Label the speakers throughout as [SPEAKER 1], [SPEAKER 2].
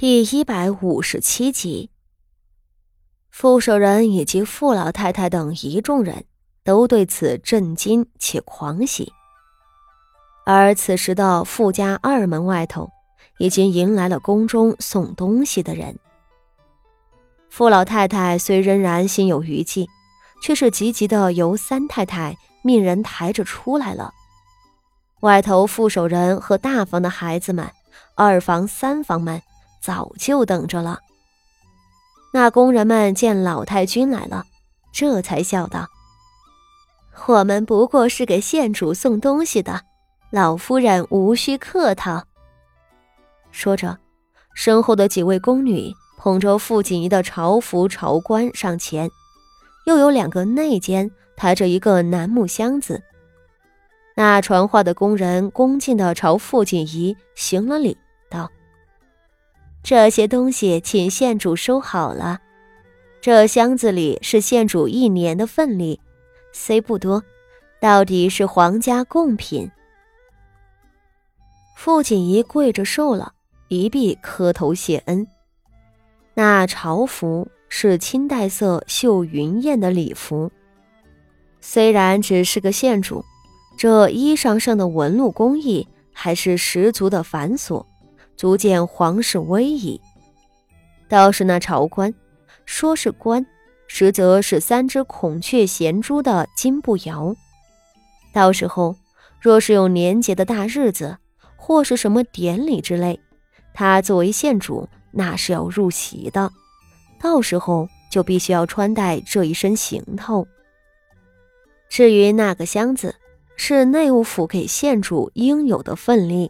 [SPEAKER 1] 第一百五十七集，傅守仁以及傅老太太等一众人都对此震惊且狂喜。而此时的傅家二门外头，已经迎来了宫中送东西的人。傅老太太虽仍然心有余悸，却是急急的由三太太命人抬着出来了。外头傅守仁和大房的孩子们，二房、三房们。早就等着了。那工人们见老太君来了，这才笑道：“我们不过是给县主送东西的，老夫人无需客套。”说着，身后的几位宫女捧着傅锦仪的朝服朝冠上前，又有两个内监抬着一个楠木箱子。那传话的工人恭敬地朝傅锦仪行了礼，这些东西，请县主收好了。这箱子里是县主一年的份例，虽不多，到底是皇家贡品。傅锦仪跪着受了一臂磕头谢恩。那朝服是青黛色绣云燕的礼服，虽然只是个县主，这衣裳上的纹路工艺还是十足的繁琐。足见皇室威仪。倒是那朝官，说是官，实则是三只孔雀衔珠的金步摇。到时候若是有年节的大日子，或是什么典礼之类，他作为县主，那是要入席的。到时候就必须要穿戴这一身行头。至于那个箱子，是内务府给县主应有的份例。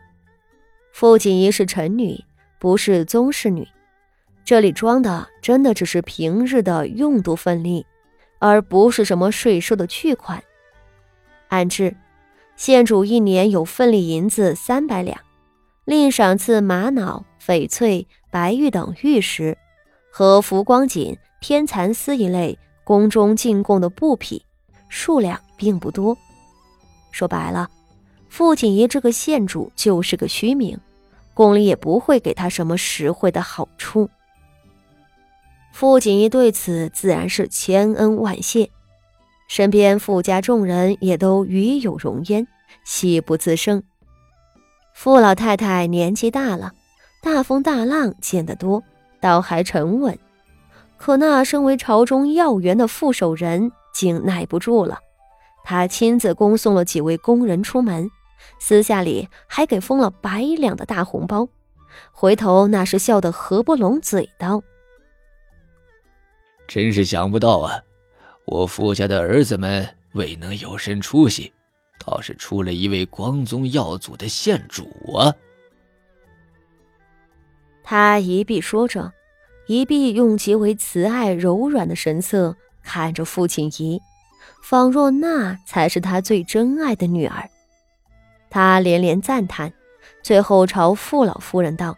[SPEAKER 1] 傅锦仪是臣女，不是宗室女。这里装的真的只是平日的用度份例，而不是什么税收的巨款。按制，县主一年有份例银子三百两，另赏赐玛瑙、翡翠、白玉等玉石，和浮光锦、天蚕丝一类宫中进贡的布匹，数量并不多。说白了，傅锦仪这个县主就是个虚名。宫里也不会给他什么实惠的好处。傅锦衣对此自然是千恩万谢，身边傅家众人也都与有荣焉，喜不自胜。傅老太太年纪大了，大风大浪见得多，倒还沉稳。可那身为朝中要员的傅守仁竟耐不住了，他亲自恭送了几位宫人出门。私下里还给封了百两的大红包，回头那是笑得合不拢嘴的：“
[SPEAKER 2] 真是想不到啊，我傅家的儿子们未能有身出息，倒是出了一位光宗耀祖的县主啊！”
[SPEAKER 1] 他一臂说着，一臂用极为慈爱柔软的神色看着父亲仪，仿若那才是他最珍爱的女儿。他连连赞叹，最后朝傅老夫人道：“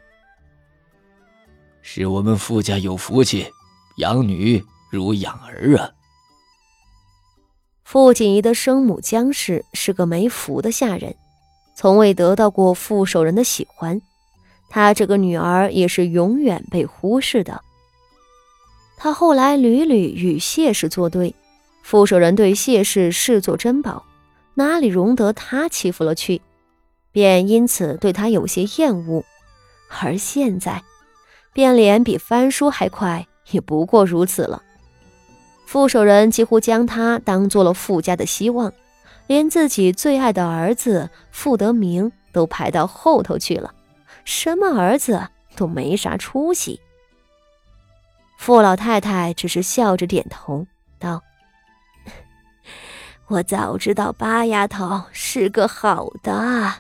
[SPEAKER 2] 是我们傅家有福气，养女如养儿啊。”
[SPEAKER 1] 傅锦仪的生母江氏是个没福的下人，从未得到过傅守仁的喜欢，她这个女儿也是永远被忽视的。她后来屡屡与谢氏作对，傅守仁对谢氏视作珍宝。哪里容得他欺负了去，便因此对他有些厌恶。而现在，变脸比翻书还快，也不过如此了。傅守仁几乎将他当做了傅家的希望，连自己最爱的儿子傅德明都排到后头去了，什么儿子都没啥出息。傅老太太只是笑着点头道。我早知道八丫头是个好的，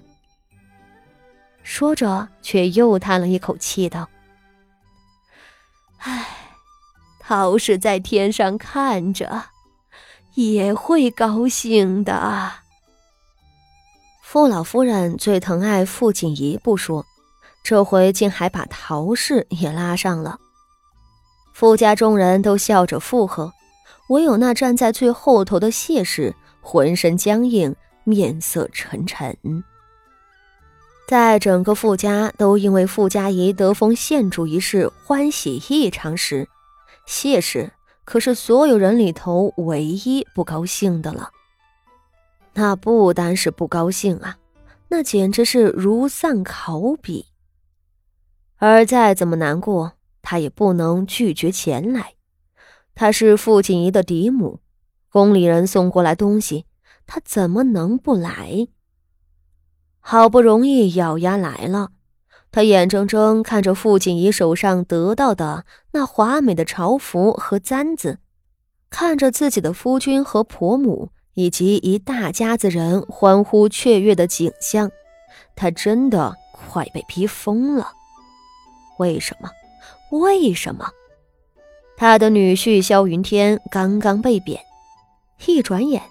[SPEAKER 1] 说着却又叹了一口气道：“唉，陶氏在天上看着，也会高兴的。”傅老夫人最疼爱傅锦仪不说，这回竟还把陶氏也拉上了。傅家众人都笑着附和。唯有那站在最后头的谢氏，浑身僵硬，面色沉沉。在整个傅家都因为傅家仪得封县主一事欢喜异常时，谢氏可是所有人里头唯一不高兴的了。那不单是不高兴啊，那简直是如丧考妣。而再怎么难过，他也不能拒绝前来。他是傅锦仪的嫡母，宫里人送过来东西，他怎么能不来？好不容易咬牙来了，他眼睁睁看着傅锦仪手上得到的那华美的朝服和簪子，看着自己的夫君和婆母以及一大家子人欢呼雀跃的景象，他真的快被逼疯了。为什么？为什么？他的女婿萧云天刚刚被贬，一转眼，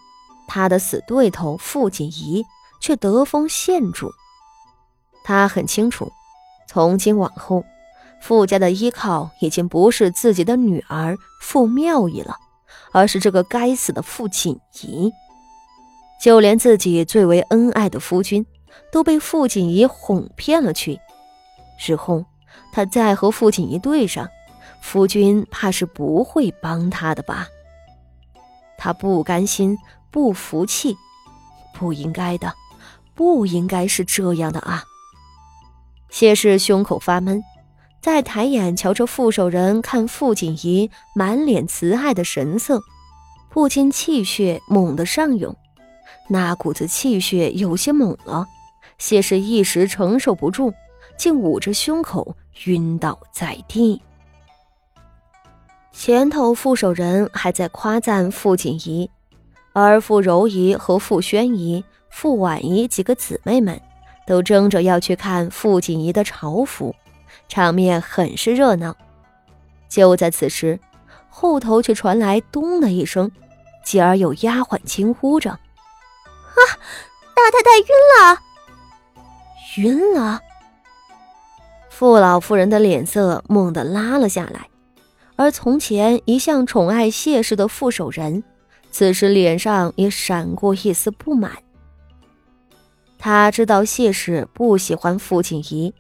[SPEAKER 1] 他的死对头傅锦仪却得封县主。他很清楚，从今往后，傅家的依靠已经不是自己的女儿傅妙仪了，而是这个该死的傅锦仪。就连自己最为恩爱的夫君，都被傅锦仪哄骗了去。日后，他再和傅锦仪对上。夫君怕是不会帮他的吧？他不甘心，不服气，不应该的，不应该是这样的啊！谢氏胸口发闷，再抬眼瞧着傅守仁看傅锦仪满脸慈爱的神色，不禁气血猛地上涌。那股子气血有些猛了，谢氏一时承受不住，竟捂着胸口晕倒在地。前头傅守仁还在夸赞傅锦仪，而傅柔仪和傅宣仪、傅婉仪几个姊妹们都争着要去看傅锦仪的朝服，场面很是热闹。就在此时，后头却传来“咚”的一声，继而有丫鬟惊呼着：“啊，
[SPEAKER 3] 大太太晕了！”
[SPEAKER 1] 晕了！傅老夫人的脸色猛地拉了下来。而从前一向宠爱谢氏的傅守仁，此时脸上也闪过一丝不满。他知道谢氏不喜欢傅锦仪，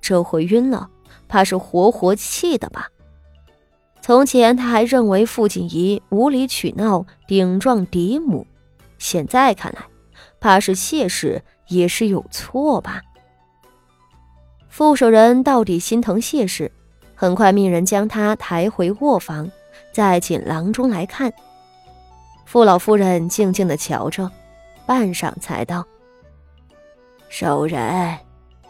[SPEAKER 1] 这回晕了，怕是活活气的吧？从前他还认为傅锦仪无理取闹，顶撞嫡母，现在看来，怕是谢氏也是有错吧？傅守仁到底心疼谢氏。很快，命人将他抬回卧房，再请郎中来看。傅老夫人静静的瞧着，半晌才道：“守仁，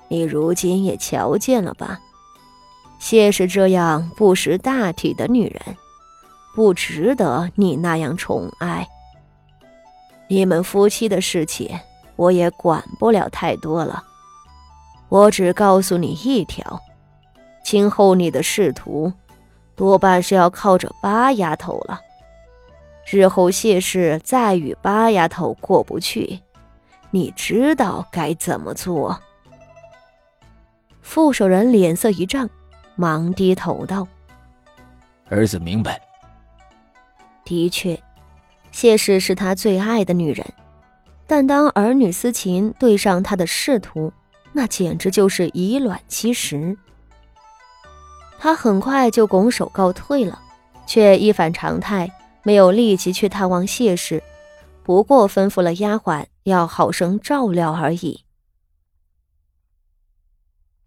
[SPEAKER 1] 你如今也瞧见了吧？谢氏这样不识大体的女人，不值得你那样宠爱。你们夫妻的事情，我也管不了太多了。我只告诉你一条。”今后你的仕途，多半是要靠着八丫头了。日后谢氏再与八丫头过不去，你知道该怎么做？傅守仁脸色一涨，忙低头道：“
[SPEAKER 2] 儿子明白。”
[SPEAKER 1] 的确，谢氏是他最爱的女人，但当儿女私情对上他的仕途，那简直就是以卵击石。他很快就拱手告退了，却一反常态，没有立即去探望谢氏，不过吩咐了丫鬟要好生照料而已。